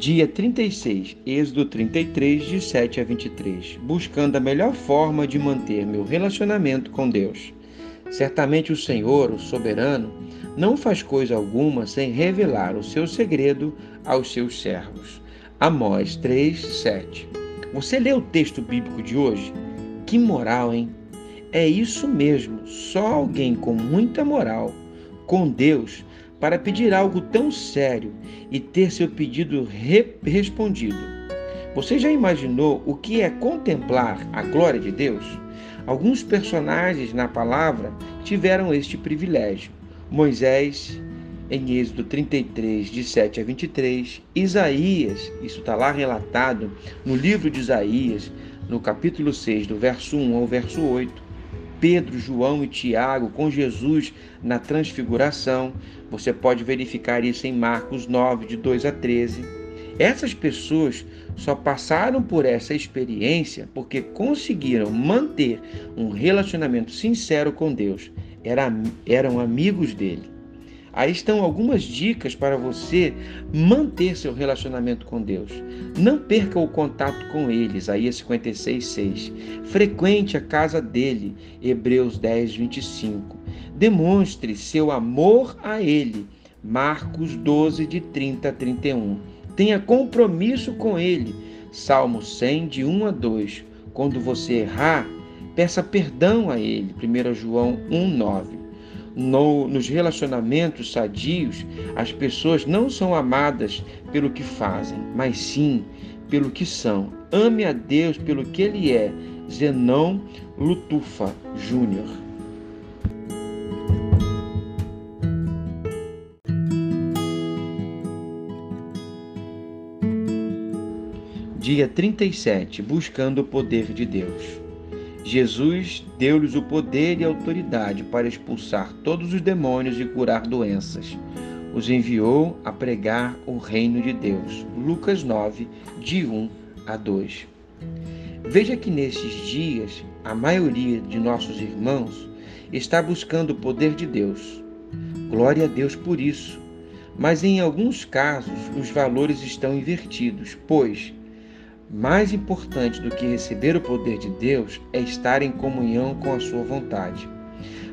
Dia 36, Êxodo 33, de 7 a 23. Buscando a melhor forma de manter meu relacionamento com Deus. Certamente o Senhor, o soberano, não faz coisa alguma sem revelar o seu segredo aos seus servos. Amós 3, 7. Você leu o texto bíblico de hoje? Que moral, hein? É isso mesmo, só alguém com muita moral, com Deus, para pedir algo tão sério e ter seu pedido re respondido. Você já imaginou o que é contemplar a glória de Deus? Alguns personagens na palavra tiveram este privilégio. Moisés, em Êxodo 33, de 7 a 23, Isaías, isso está lá relatado no livro de Isaías, no capítulo 6, do verso 1 ao verso 8, Pedro, João e Tiago com Jesus na transfiguração. Você pode verificar isso em Marcos 9, de 2 a 13. Essas pessoas só passaram por essa experiência porque conseguiram manter um relacionamento sincero com Deus. eram amigos dele. Aí estão algumas dicas para você manter seu relacionamento com Deus. Não perca o contato com ele, Isaías 56, 6. Frequente a casa dele, Hebreus 10, 25. Demonstre seu amor a ele, Marcos 12, de 30 a 31. Tenha compromisso com ele, Salmo 100, de 1 a 2. Quando você errar, peça perdão a ele, 1 João 1, 9 no, nos relacionamentos sadios, as pessoas não são amadas pelo que fazem, mas sim pelo que são. Ame a Deus pelo que Ele é. Zenon Lutufa Júnior. Dia 37 Buscando o poder de Deus. Jesus deu-lhes o poder e autoridade para expulsar todos os demônios e curar doenças. Os enviou a pregar o reino de Deus. Lucas 9, de 1 a 2. Veja que nesses dias a maioria de nossos irmãos está buscando o poder de Deus. Glória a Deus por isso. Mas em alguns casos os valores estão invertidos, pois mais importante do que receber o poder de Deus é estar em comunhão com a Sua vontade,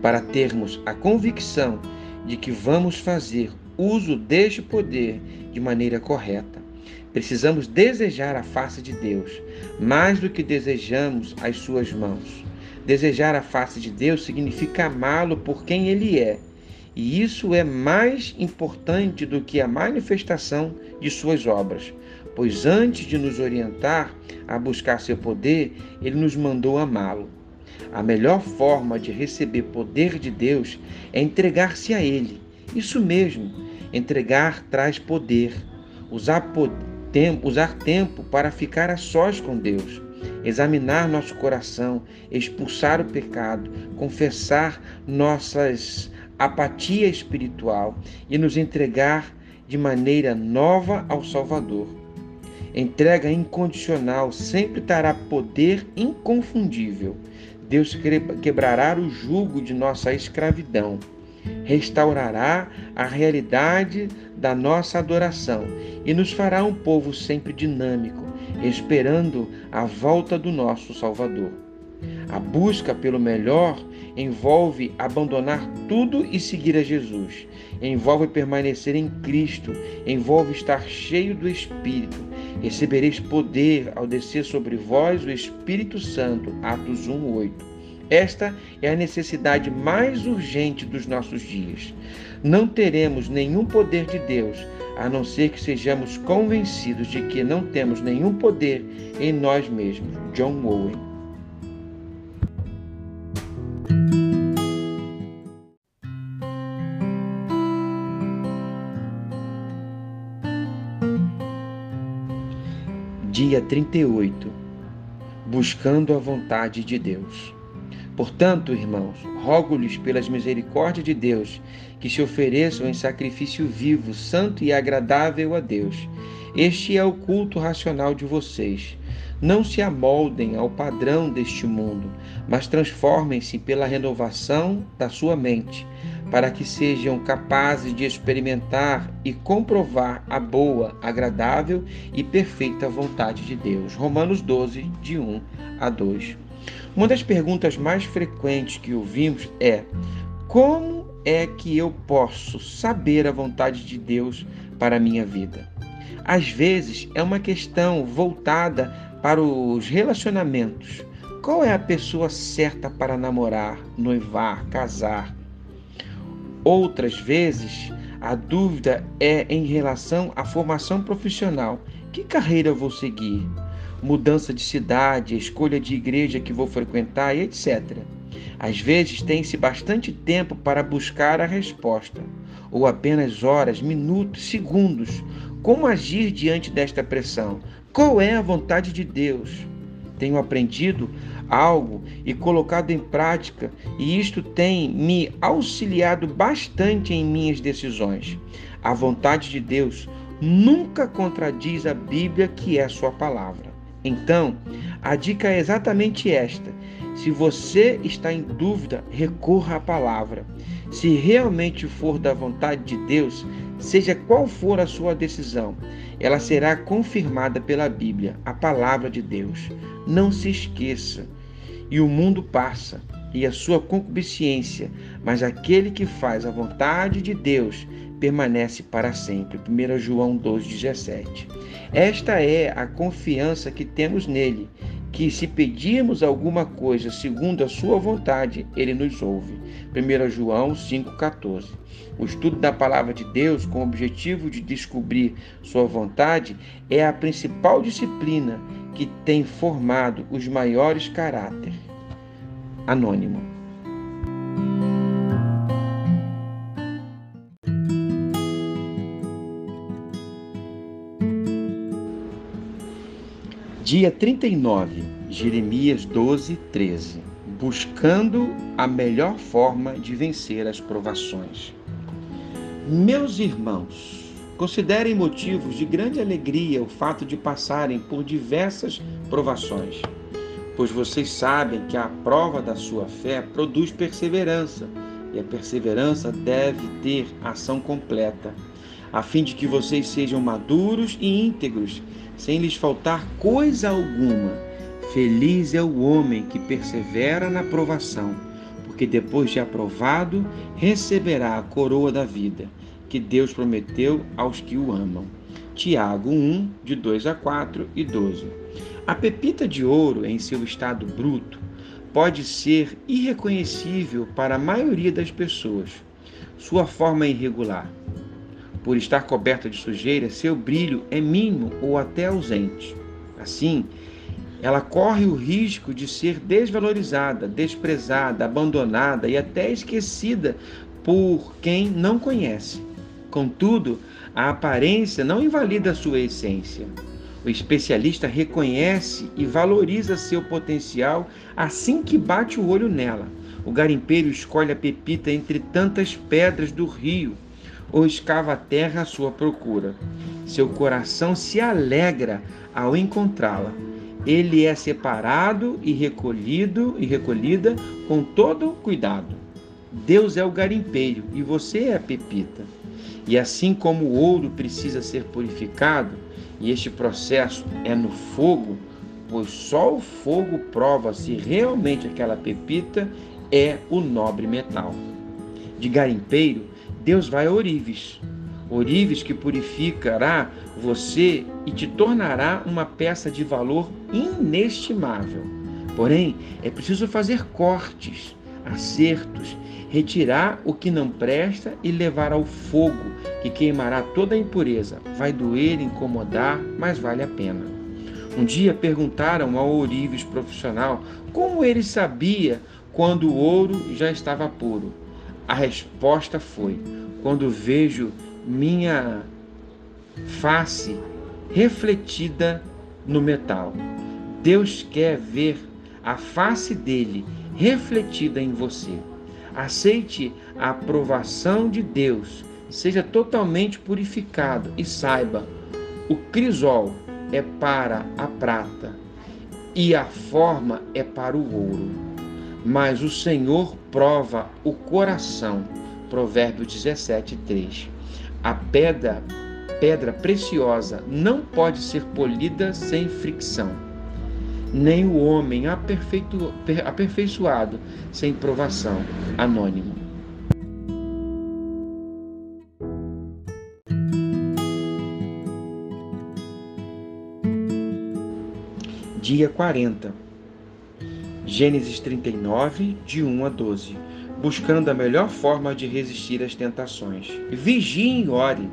para termos a convicção de que vamos fazer uso deste poder de maneira correta. Precisamos desejar a face de Deus, mais do que desejamos as Suas mãos. Desejar a face de Deus significa amá-lo por quem Ele é. E isso é mais importante do que a manifestação de suas obras pois antes de nos orientar a buscar seu poder, ele nos mandou amá-lo. A melhor forma de receber poder de Deus é entregar-se a ele. Isso mesmo, entregar traz poder. Usar, tempo, usar tempo para ficar a sós com Deus, examinar nosso coração, expulsar o pecado, confessar nossas apatia espiritual e nos entregar de maneira nova ao Salvador. Entrega incondicional sempre terá poder inconfundível. Deus quebrará o jugo de nossa escravidão, restaurará a realidade da nossa adoração e nos fará um povo sempre dinâmico, esperando a volta do nosso Salvador. A busca pelo melhor envolve abandonar tudo e seguir a Jesus. Envolve permanecer em Cristo, envolve estar cheio do Espírito. Recebereis poder ao descer sobre vós o Espírito Santo. Atos 1:8. Esta é a necessidade mais urgente dos nossos dias. Não teremos nenhum poder de Deus, a não ser que sejamos convencidos de que não temos nenhum poder em nós mesmos. John Owen Dia 38 Buscando a vontade de Deus. Portanto, irmãos, rogo-lhes pelas misericórdias de Deus que se ofereçam em sacrifício vivo, santo e agradável a Deus. Este é o culto racional de vocês. Não se amoldem ao padrão deste mundo, mas transformem-se pela renovação da sua mente, para que sejam capazes de experimentar e comprovar a boa, agradável e perfeita vontade de Deus. Romanos 12, de 1 a 2. Uma das perguntas mais frequentes que ouvimos é: como é que eu posso saber a vontade de Deus para a minha vida? Às vezes é uma questão voltada para os relacionamentos. Qual é a pessoa certa para namorar, noivar, casar? Outras vezes, a dúvida é em relação à formação profissional. Que carreira vou seguir? Mudança de cidade, escolha de igreja que vou frequentar etc. Às vezes tem-se bastante tempo para buscar a resposta, ou apenas horas, minutos, segundos. Como agir diante desta pressão? Qual é a vontade de Deus? Tenho aprendido algo e colocado em prática, e isto tem me auxiliado bastante em minhas decisões. A vontade de Deus nunca contradiz a Bíblia, que é a sua palavra. Então, a dica é exatamente esta: se você está em dúvida, recorra à palavra. Se realmente for da vontade de Deus, seja qual for a sua decisão, ela será confirmada pela Bíblia, a palavra de Deus. Não se esqueça. E o mundo passa, e a sua concupiscência, mas aquele que faz a vontade de Deus permanece para sempre. 1 João 2,17. Esta é a confiança que temos nele que se pedirmos alguma coisa segundo a sua vontade, ele nos ouve. 1 João 5,14. O estudo da palavra de Deus com o objetivo de descobrir sua vontade é a principal disciplina que tem formado os maiores caráteres. Anônimo. Dia 39, Jeremias 12, 13. Buscando a melhor forma de vencer as provações. Meus irmãos, considerem motivos de grande alegria o fato de passarem por diversas provações, pois vocês sabem que a prova da sua fé produz perseverança, e a perseverança deve ter ação completa, a fim de que vocês sejam maduros e íntegros sem lhes faltar coisa alguma. Feliz é o homem que persevera na provação, porque depois de aprovado, receberá a coroa da vida, que Deus prometeu aos que o amam. Tiago 1, de 2 a 4 e 12. A pepita de ouro, em seu estado bruto, pode ser irreconhecível para a maioria das pessoas. Sua forma é irregular por estar coberta de sujeira, seu brilho é mínimo ou até ausente. Assim, ela corre o risco de ser desvalorizada, desprezada, abandonada e até esquecida por quem não conhece. Contudo, a aparência não invalida a sua essência. O especialista reconhece e valoriza seu potencial assim que bate o olho nela. O garimpeiro escolhe a pepita entre tantas pedras do rio ou escava a terra à sua procura. Seu coração se alegra ao encontrá-la. Ele é separado e recolhido e recolhida com todo cuidado. Deus é o garimpeiro e você é a pepita. E assim como o ouro precisa ser purificado, e este processo é no fogo, pois só o fogo prova se realmente aquela pepita é o nobre metal. De garimpeiro, Deus vai a Orives. Orives que purificará você e te tornará uma peça de valor inestimável. Porém, é preciso fazer cortes, acertos, retirar o que não presta e levar ao fogo, que queimará toda a impureza. Vai doer, incomodar, mas vale a pena. Um dia perguntaram ao ourives profissional como ele sabia quando o ouro já estava puro. A resposta foi: quando vejo minha face refletida no metal. Deus quer ver a face dele refletida em você. Aceite a aprovação de Deus, seja totalmente purificado e saiba: o crisol é para a prata e a forma é para o ouro. Mas o Senhor prova o coração. Provérbio 17, 3. A pedra, pedra preciosa não pode ser polida sem fricção, nem o homem aperfeiço, aperfeiçoado sem provação. Anônimo. Dia 40. Gênesis 39, de 1 a 12. Buscando a melhor forma de resistir às tentações. Vigiem e ore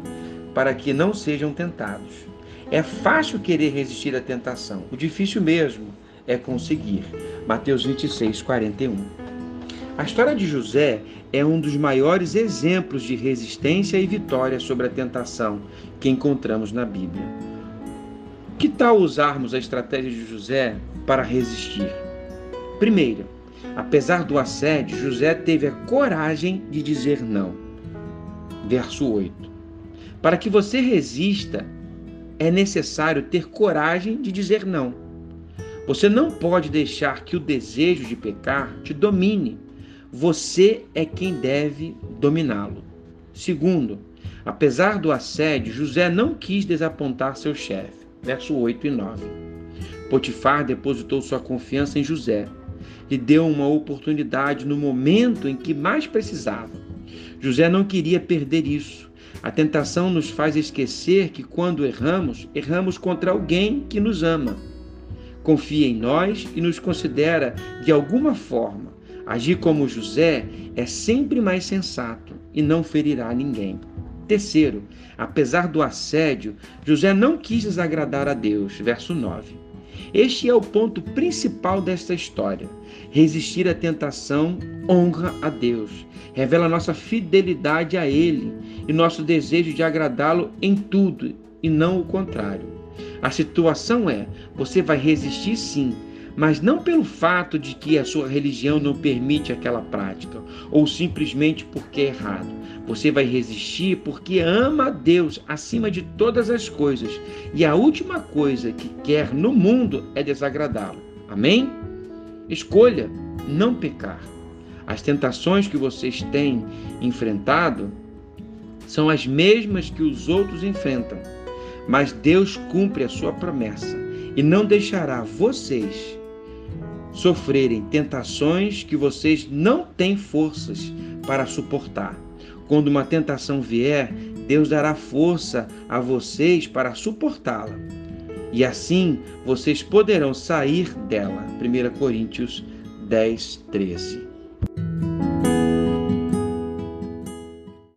para que não sejam tentados. É fácil querer resistir à tentação. O difícil mesmo é conseguir. Mateus 26, 41. A história de José é um dos maiores exemplos de resistência e vitória sobre a tentação que encontramos na Bíblia. Que tal usarmos a estratégia de José para resistir? Primeiro, apesar do assédio, José teve a coragem de dizer não. Verso 8. Para que você resista, é necessário ter coragem de dizer não. Você não pode deixar que o desejo de pecar te domine. Você é quem deve dominá-lo. Segundo, apesar do assédio, José não quis desapontar seu chefe verso 8 e 9. Potifar depositou sua confiança em José, lhe deu uma oportunidade no momento em que mais precisava. José não queria perder isso. A tentação nos faz esquecer que quando erramos, erramos contra alguém que nos ama. Confia em nós e nos considera de alguma forma. Agir como José é sempre mais sensato e não ferirá ninguém. Terceiro, apesar do assédio, José não quis desagradar a Deus. Verso 9. Este é o ponto principal desta história. Resistir à tentação honra a Deus, revela nossa fidelidade a Ele e nosso desejo de agradá-lo em tudo e não o contrário. A situação é: você vai resistir sim, mas não pelo fato de que a sua religião não permite aquela prática, ou simplesmente porque é errado. Você vai resistir porque ama a Deus acima de todas as coisas, e a última coisa que quer no mundo é desagradá-lo. Amém? Escolha não pecar. As tentações que vocês têm enfrentado são as mesmas que os outros enfrentam, mas Deus cumpre a sua promessa e não deixará vocês sofrerem tentações que vocês não têm forças para suportar. Quando uma tentação vier, Deus dará força a vocês para suportá-la. E assim vocês poderão sair dela. 1 Coríntios 10, 13.